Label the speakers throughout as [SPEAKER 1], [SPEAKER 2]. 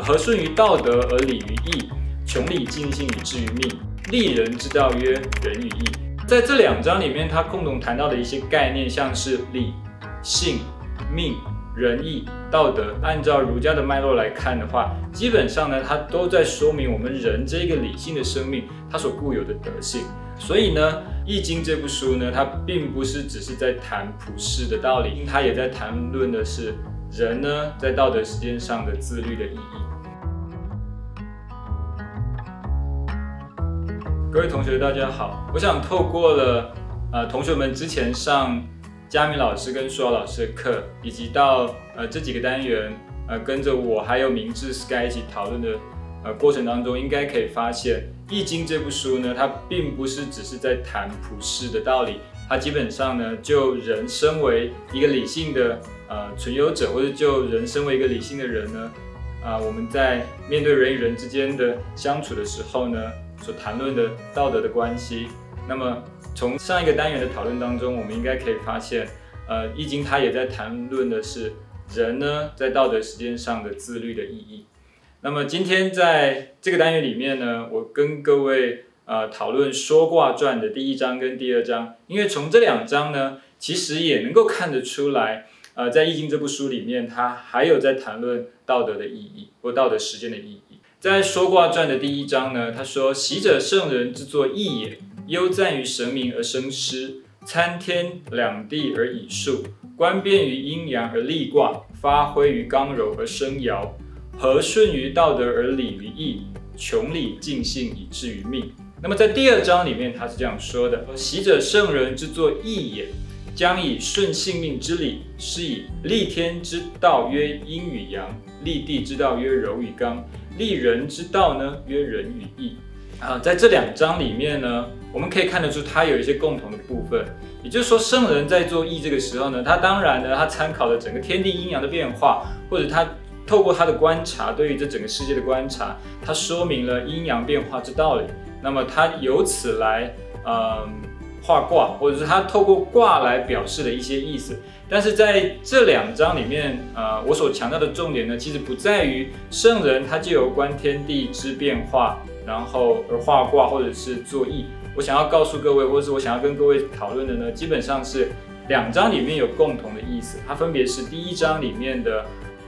[SPEAKER 1] 和顺于道德而礼于义，穷理尽性以至于命。立人之道曰仁与义。在这两章里面，他共同谈到的一些概念，像是理、性、命、仁、义、道德。按照儒家的脉络来看的话，基本上呢，它都在说明我们人这个理性的生命它所固有的德性。所以呢，《易经》这部书呢，它并不是只是在谈普世的道理，它也在谈论的是人呢在道德实践上的自律的意义。各位同学，大家好，我想透过了呃同学们之前上佳明老师跟舒瑶老师的课，以及到呃这几个单元呃跟着我还有明智 Sky 一起讨论的呃过程当中，应该可以发现。《易经》这部书呢，它并不是只是在谈普世的道理，它基本上呢，就人身为一个理性的呃存有者，或者就人身为一个理性的人呢，啊，我们在面对人与人之间的相处的时候呢，所谈论的道德的关系。那么从上一个单元的讨论当中，我们应该可以发现，呃，《易经》它也在谈论的是人呢在道德实践上的自律的意义。那么今天在这个单元里面呢，我跟各位呃讨论《说卦传》的第一章跟第二章，因为从这两章呢，其实也能够看得出来，呃，在《易经》这部书里面，它还有在谈论道德的意义或道德实践的意义。在《说卦传》的第一章呢，他说：“习者，圣人之作义也。忧赞于神明而生师，参天两地而以数，观变于阴阳而立卦，发挥于刚柔而生爻。”和顺于道德而礼于义，穷理尽性以至于命。那么在第二章里面，他是这样说的：习者，圣人之作义也，将以顺性命之理，是以立天之道曰阴与阳，立地之道曰柔与刚，立人之道呢曰仁与义。啊，在这两章里面呢，我们可以看得出它有一些共同的部分。也就是说，圣人在做义这个时候呢，他当然呢，他参考了整个天地阴阳的变化，或者他。透过他的观察，对于这整个世界的观察，他说明了阴阳变化之道理。那么他由此来，嗯，画卦，或者是他透过卦来表示的一些意思。但是在这两章里面，呃，我所强调的重点呢，其实不在于圣人他就有观天地之变化，然后而画卦或者是作义。我想要告诉各位，或者是我想要跟各位讨论的呢，基本上是两章里面有共同的意思。它分别是第一章里面的。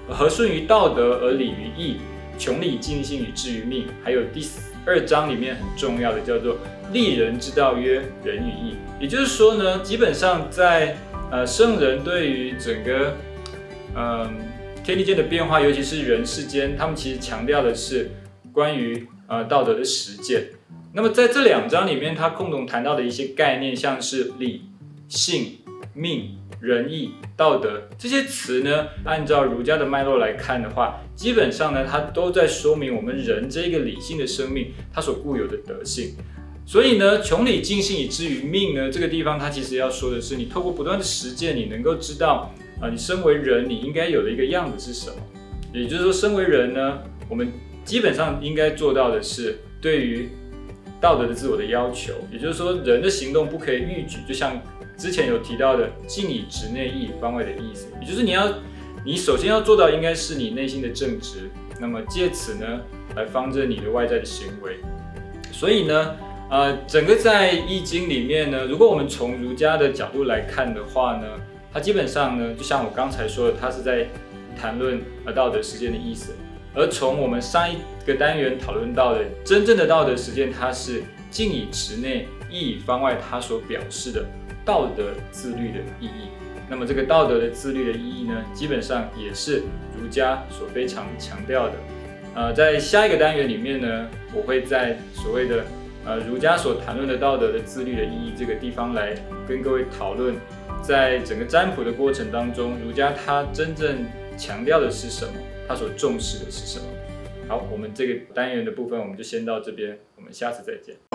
[SPEAKER 1] 和顺于道德而礼于义，穷理尽性以至于命。还有第二章里面很重要的叫做立人之道曰仁与义。也就是说呢，基本上在呃圣人对于整个嗯天地间的变化，尤其是人世间，他们其实强调的是关于呃道德的实践。那么在这两章里面，他共同谈到的一些概念，像是理、性、命。仁义道德这些词呢，按照儒家的脉络来看的话，基本上呢，它都在说明我们人这个理性的生命它所固有的德性。所以呢，穷理尽性以至于命呢，这个地方它其实要说的是，你透过不断的实践，你能够知道啊，你身为人你应该有的一个样子是什么。也就是说，身为人呢，我们基本上应该做到的是对于道德的自我的要求。也就是说，人的行动不可以逾矩，就像。之前有提到的“静以直内，义以方外”的意思，也就是你要，你首先要做到应该是你内心的正直，那么借此呢来方正你的外在的行为。所以呢，呃，整个在《易经》里面呢，如果我们从儒家的角度来看的话呢，它基本上呢，就像我刚才说的，它是在谈论呃道德实践的意思。而从我们上一个单元讨论到的真正的道德实践，它是“静以直内，义方外”，它所表示的。道德自律的意义，那么这个道德的自律的意义呢，基本上也是儒家所非常强调的。呃，在下一个单元里面呢，我会在所谓的呃儒家所谈论的道德的自律的意义这个地方来跟各位讨论，在整个占卜的过程当中，儒家它真正强调的是什么？它所重视的是什么？好，我们这个单元的部分我们就先到这边，我们下次再见。